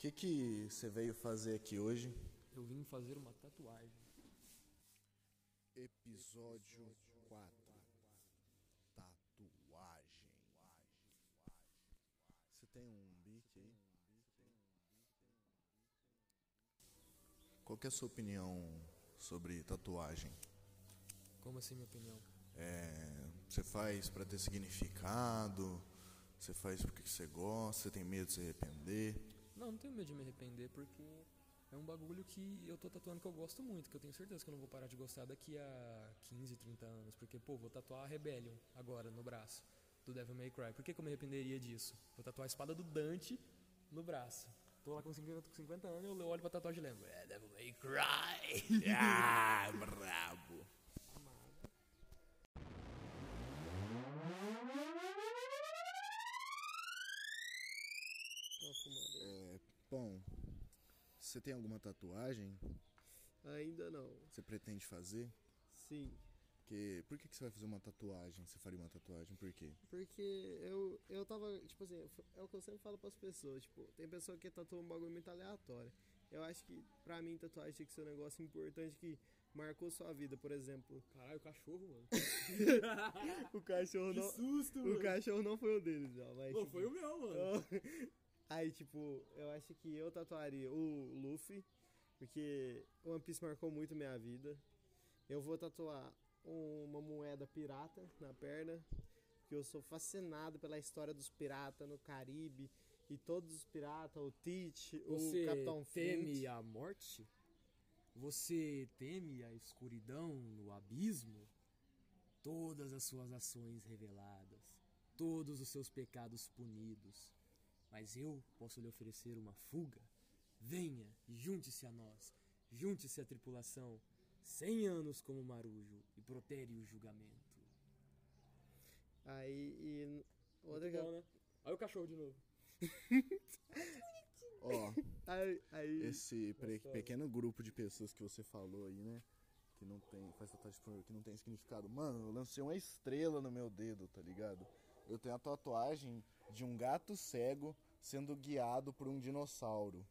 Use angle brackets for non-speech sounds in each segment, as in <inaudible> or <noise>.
que que você veio fazer aqui hoje? Eu vim fazer uma tatuagem. Episódio 4 Tatuagem Você tem um bique aí? Qual que é a sua opinião sobre tatuagem? Como assim, minha opinião? É, você faz pra ter significado? Você faz porque que você gosta? Você tem medo de se arrepender? Não, não tenho medo de me arrepender, porque é um bagulho que eu tô tatuando que eu gosto muito, que eu tenho certeza que eu não vou parar de gostar daqui a 15, 30 anos. Porque, pô, vou tatuar a Rebellion agora no braço, do Devil May Cry. Por que, que eu me arrependeria disso? Vou tatuar a espada do Dante no braço. Tô lá com 50, com 50 anos eu olho pra tatuagem e lembro. É Devil May Cry! <laughs> <laughs> ah, você tem alguma tatuagem? Ainda não. Você pretende fazer? Sim. Que, por que, que você vai fazer uma tatuagem? Você faria uma tatuagem por quê? Porque eu, eu tava, tipo assim, é o que eu sempre falo pras pessoas, tipo, tem pessoa que tatua um bagulho muito aleatório. Eu acho que pra mim tatuagem tem que ser um negócio importante que marcou sua vida, por exemplo. Caralho, o cachorro, mano. <laughs> O cachorro Que não. susto, O mano. cachorro não foi o deles, ó, mas. Pô, tipo, foi o meu, mano. Aí, tipo, eu acho que eu tatuaria o Luffy, porque One Piece marcou muito minha vida. Eu vou tatuar uma moeda pirata na perna, porque eu sou fascinado pela história dos piratas no Caribe e todos os piratas, o Teach, Você o Capitão teme Flint. a morte? Você teme a escuridão no abismo? Todas as suas ações reveladas, todos os seus pecados punidos. Mas eu posso lhe oferecer uma fuga. Venha, junte-se a nós, junte-se à tripulação. Cem anos como marujo e protere o julgamento. Aí, e outra que- né? Olha o cachorro de novo. <laughs> Ó, aí, aí esse pre- Gostoso. pequeno grupo de pessoas que você falou aí, né? Que não tem. Faz tatuagem que não tem significado. Mano, eu lancei uma estrela no meu dedo, tá ligado? Eu tenho a tatuagem de um gato cego sendo guiado por um dinossauro.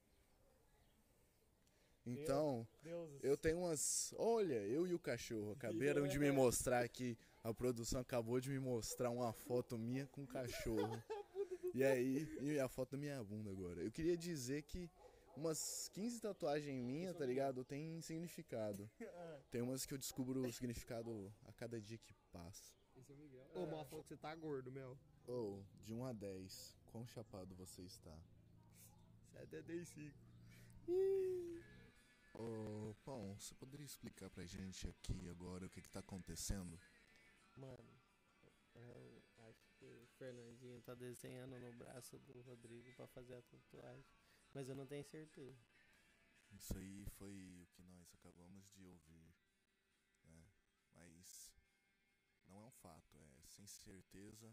Então, Deus, eu tenho umas. Olha, eu e o cachorro acabaram de me mostrar aqui. A produção acabou de me mostrar uma foto minha com o cachorro. <laughs> E aí, e a foto da minha bunda agora. Eu queria dizer que umas 15 tatuagens minhas, tá ligado? Tem significado. <laughs> Tem umas que eu descubro o significado a cada dia que passa. Esse é o Miguel. Ô, mas falou que você tá gordo, Mel. Ou, de 1 a 10, quão chapado você está? 75. Ô, Pão, você poderia explicar pra gente aqui agora o que que tá acontecendo? Mano, eu acho que o Fernandinho tá desenhando no braço do Rodrigo pra fazer a tatuagem. Mas eu não tenho certeza. Isso aí foi o que nós acabamos de ouvir, né? Mas não é um fato, é sem certeza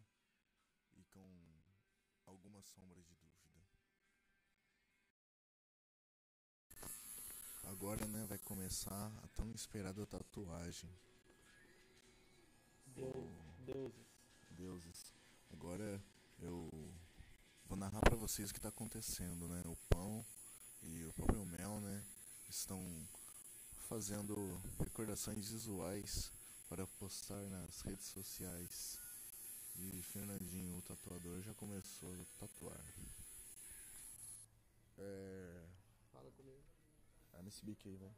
e com algumas sombras de dúvida. Agora, né, vai começar a tão esperada tatuagem. Deuses. Deuses. Agora eu vocês o que tá acontecendo, né? O Pão e o próprio Mel, né? Estão fazendo recordações visuais para postar nas redes sociais. E Fernandinho, o tatuador, já começou a tatuar. É. Fala comigo. Arma esse bico aí, vai.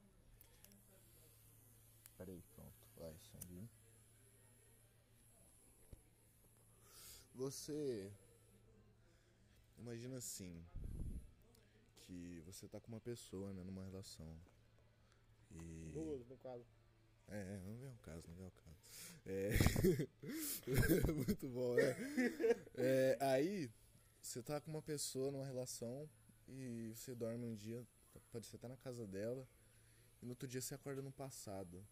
Pera aí, pronto. Vai, sangue. Você. Imagina assim. Que você tá com uma pessoa, né, numa relação. E. Duas, no caso. É, não vem o caso, não vem o caso. É. <laughs> Muito bom, né? É, aí, você tá com uma pessoa numa relação e você dorme um dia, pode ser até na casa dela, e no outro dia você acorda no passado.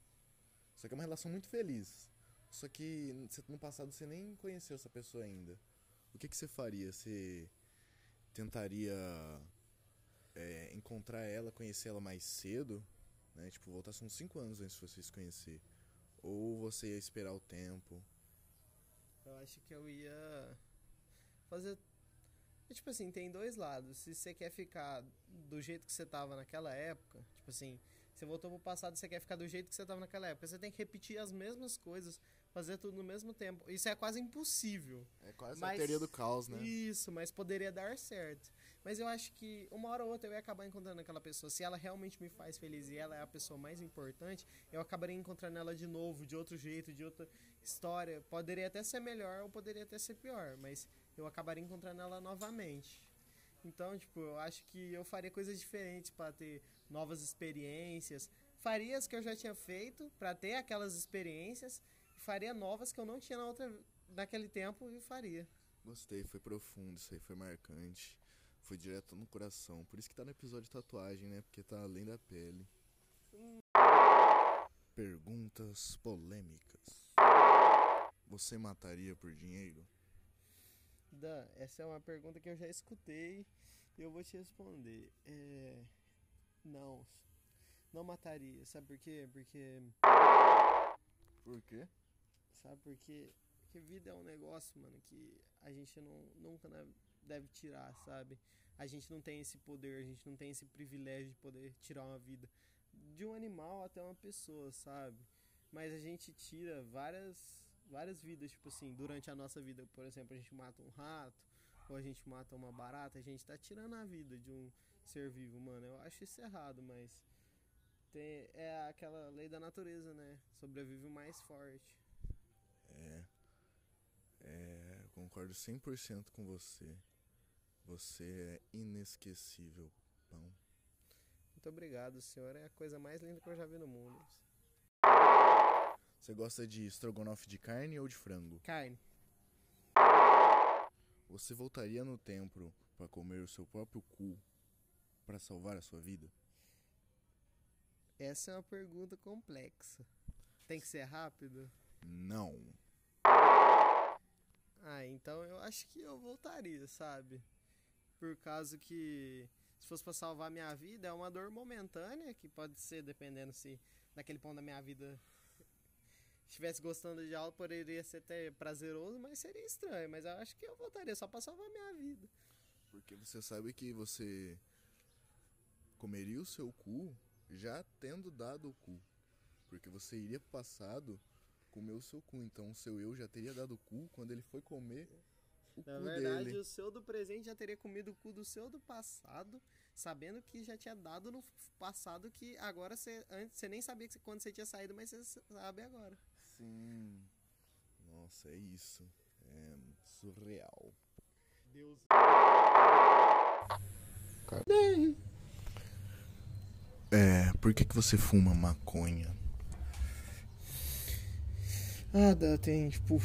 Só que é uma relação muito feliz. Só que no passado você nem conheceu essa pessoa ainda. O que, que você faria? Você tentaria é, encontrar ela, conhecer ela mais cedo? né? Tipo, voltasse uns 5 anos antes de você se conhecer. Ou você ia esperar o tempo. Eu acho que eu ia fazer É, tipo assim, tem dois lados. Se você quer ficar do jeito que você tava naquela época, tipo assim, você voltou pro passado e você quer ficar do jeito que você tava naquela época, você tem que repetir as mesmas coisas, fazer tudo no mesmo tempo. Isso é quase impossível. É quase Mas- a teoria do caos, né? Isso, mas poderia dar certo. Mas eu acho que uma hora ou outra eu ia acabar encontrando aquela pessoa. Se ela realmente me faz feliz e ela é a pessoa mais importante, eu acabaria encontrando ela de novo, de outro jeito, de outra história. Poderia até ser melhor ou poderia até ser pior, mas eu acabaria encontrando ela novamente. Então, tipo, eu acho que eu faria coisas diferentes para ter novas experiências. Faria as que eu já tinha feito para ter aquelas experiências. Faria novas que eu não tinha na outra, naquele tempo e faria. Gostei, foi profundo, isso aí foi marcante. Foi direto no coração. Por isso que tá no episódio de tatuagem, né? Porque tá além da pele. Perguntas polêmicas. Você mataria por dinheiro? Dan, essa é uma pergunta que eu já escutei e eu vou te responder. É. Não. Não mataria. Sabe por quê? Porque. Por quê? Sabe por quê? Porque vida é um negócio, mano, que a gente não, nunca deve tirar, sabe? A gente não tem esse poder, a gente não tem esse privilégio de poder tirar uma vida. De um animal até uma pessoa, sabe? Mas a gente tira várias, várias vidas, tipo assim, durante a nossa vida. Por exemplo, a gente mata um rato, ou a gente mata uma barata, a gente tá tirando a vida de um ser vivo, mano. Eu acho isso errado, mas tem, é aquela lei da natureza, né? Sobrevive o mais forte. É. É. eu Concordo 100% com você. Você é inesquecível, pão. Muito obrigado, senhor é a coisa mais linda que eu já vi no mundo. Você gosta de estrogonofe de carne ou de frango? Carne. Você voltaria no tempo pra comer o seu próprio cu pra salvar a sua vida? Essa é uma pergunta complexa. Tem que ser rápido? Não. Ah, então eu acho que eu voltaria, sabe? Por causa que se fosse pra salvar minha vida, é uma dor momentânea, que pode ser, dependendo se naquele ponto da minha vida estivesse gostando de algo, poderia ser até prazeroso, mas seria estranho. Mas eu acho que eu voltaria só pra salvar minha vida. Porque você sabe que você comeria o seu cu já tendo dado o cu. Porque você iria pro passado comer o seu cu. Então o seu eu já teria dado o cu quando ele foi comer o Na cu verdade, dele. o seu do presente já teria comido o cu do seu do passado, sabendo que já tinha dado no passado que agora você antes você nem sabia quando você tinha saído, mas você sabe agora. Sim. Nossa, é isso. É surreal. Deus. É, por que, que você fuma maconha? Ah, dá- tem tipo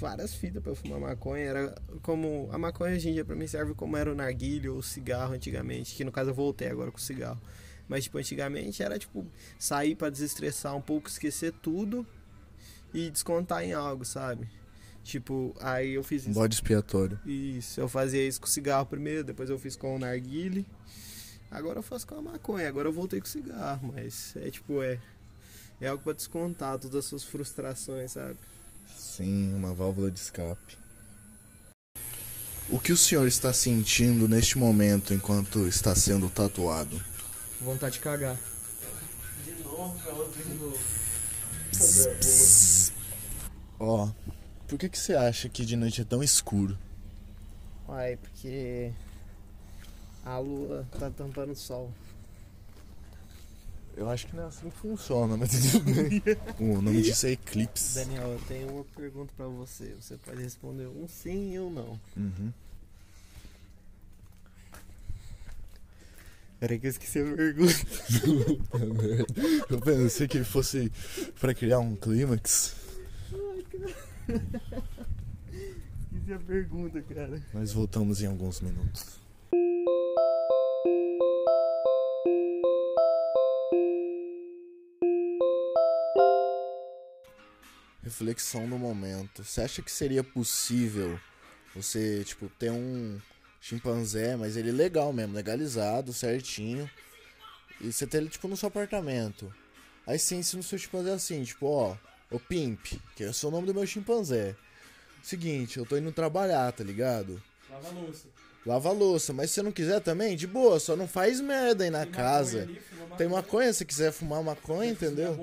várias fitas pra eu fumar maconha. Era como a maconha hoje em dia pra mim serve como era o narguilho ou o cigarro antigamente, que no caso eu voltei agora com o cigarro. Mas tipo antigamente era tipo sair pra desestressar um pouco, esquecer tudo e descontar em algo, sabe? Tipo, aí eu fiz isso. Bode expiatório. Isso, eu fazia isso com o cigarro primeiro, depois eu fiz com o narguile. Agora eu faço com a maconha, agora eu voltei com o cigarro, mas é tipo, é. É algo pra descontar todas as suas frustrações, sabe? Sim, uma válvula de escape. O que o senhor está sentindo neste momento enquanto está sendo tatuado? Vontade de cagar. De novo, de novo. Ó, por que, que você acha que de noite é tão escuro? Uai, porque a lua tá tampando o sol. Eu acho que não é assim que funciona, mas tudo bem. <laughs> o nome disso é eclipse. Daniel, eu tenho uma pergunta pra você. Você pode responder um sim ou não. Uhum. Peraí que eu esqueci a pergunta. <laughs> Eu pensei que fosse pra criar um clímax, <laughs> Esqueci a pergunta, cara. mas voltamos em alguns minutos. Reflexão no momento. Você acha que seria possível você, tipo, ter um chimpanzé, mas ele legal mesmo, legalizado, certinho, e você ter ele, tipo, no seu apartamento? Aí você ensina o seu chimpanzé assim, tipo, ó, ô Pimp, que é o nome do meu chimpanzé. Seguinte, eu tô indo trabalhar, tá ligado? Lava a louça. lava a louça. Mas se você não quiser também, de boa, só não faz merda aí na Tem casa. maconha ali, Tem maconha, se quiser fumar maconha, Se entendeu?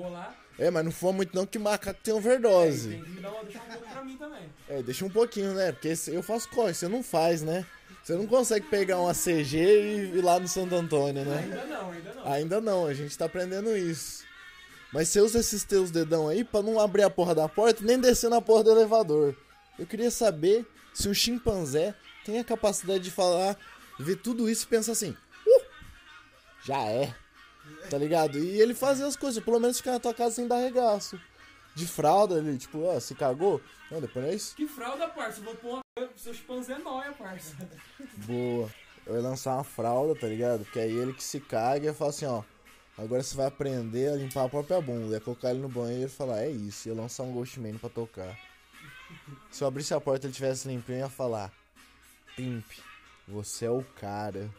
É, mas não fuma muito não que macaco tem é, overdose. tem que dar uma, deixar um pouco pra mim também. É, deixa um pouquinho, né? Porque eu faço corre, você não faz, né? Você não consegue pegar uma CG e ir lá no Santo Antônio, né? Ainda não, ainda não. Ainda não, a gente tá aprendendo isso. Mas você usa esses teus dedão aí pra não abrir a porra da porta nem descer na porra do elevador. Eu queria saber se o chimpanzé tem a capacidade de falar, ver tudo isso e pensar assim, uh, já é. Tá ligado? E ele fazer as coisas, pelo menos ficar na tua casa sem dar regaço. De fralda ali, tipo, ó, se cagou? Não, depois é isso? Que fralda, parça. Eu Vou pôr uma... Seu chimpanzé nóia, parça. Boa. Eu ia lançar uma fralda, tá ligado? Porque aí ele que se caga e fala assim, ó. Agora você vai aprender a limpar a própria bunda. Ia colocar ele no banheiro e falar, é isso. Ia lançar um Ghostman pra tocar. Se eu abrisse a porta e ele tivesse limpinho, eu ia falar. Pimp, você é o cara.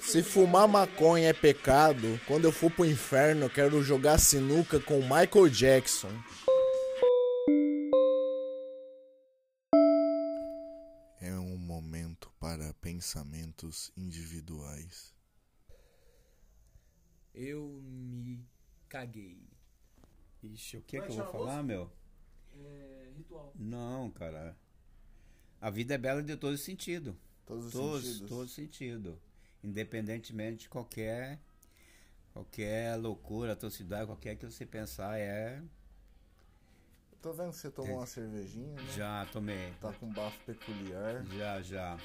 Se fumar maconha é pecado, quando eu for pro inferno, eu quero jogar sinuca com Michael Jackson. É um momento para pensamentos individuais. Eu me caguei. Ixi, o que Vai que eu vou falar, meu? É. Ritual. Não, cara. A vida é bela de todo sentido. Todos os Todos, sentidos. todo sentido. Independentemente de qualquer qualquer loucura, atrocidade, qualquer que você pensar, é. Tô vendo que você tomou uma cervejinha, né? Já tomei. Tá com um bafo peculiar. Já, já.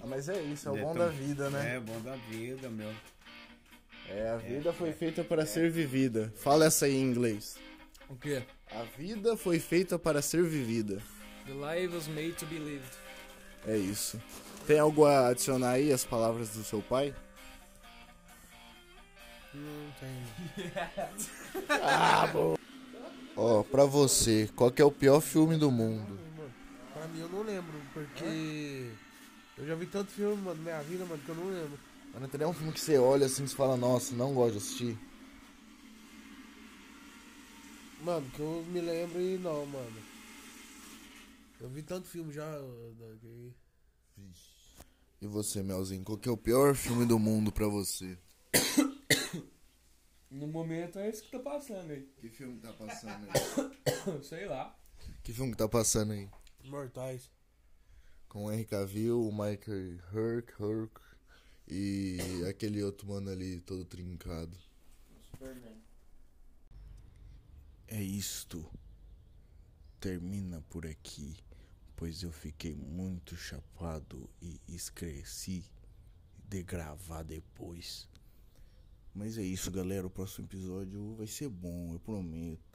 Ah, mas é isso, é o É, bom tom- da vida, né? É, bom da vida, meu. É, a vida foi feita para ser vivida. Fala essa aí em inglês. O quê? A vida foi feita para ser vivida. The life was made to be lived. É isso. Tem algo a adicionar aí as palavras do seu pai? Não tem. Ó, pra você, qual que é o pior filme do mundo? Pra mim eu não lembro, porque eu já vi tanto filme, mano, na minha vida, mano, que eu não lembro. Mas não tem nenhum filme que você olha assim e você fala, nossa, não gosto de assistir. Mano, que eu me lembro e não, mano. Eu vi tanto filme já. que- E você, Melzinho, qual que é o pior filme do mundo pra você? <coughs> No momento é isso que tá passando aí. Que filme que tá passando aí? <coughs> Sei lá. Que filme que tá passando aí? Mortais. Com o Henry Cavill, o Michael Hurk, Hurk e aquele outro mano ali todo trincado. Superman. É isto. Termina por aqui, pois eu fiquei muito chapado e esqueci de gravar depois. Mas é isso, galera. O próximo episódio vai ser bom, eu prometo.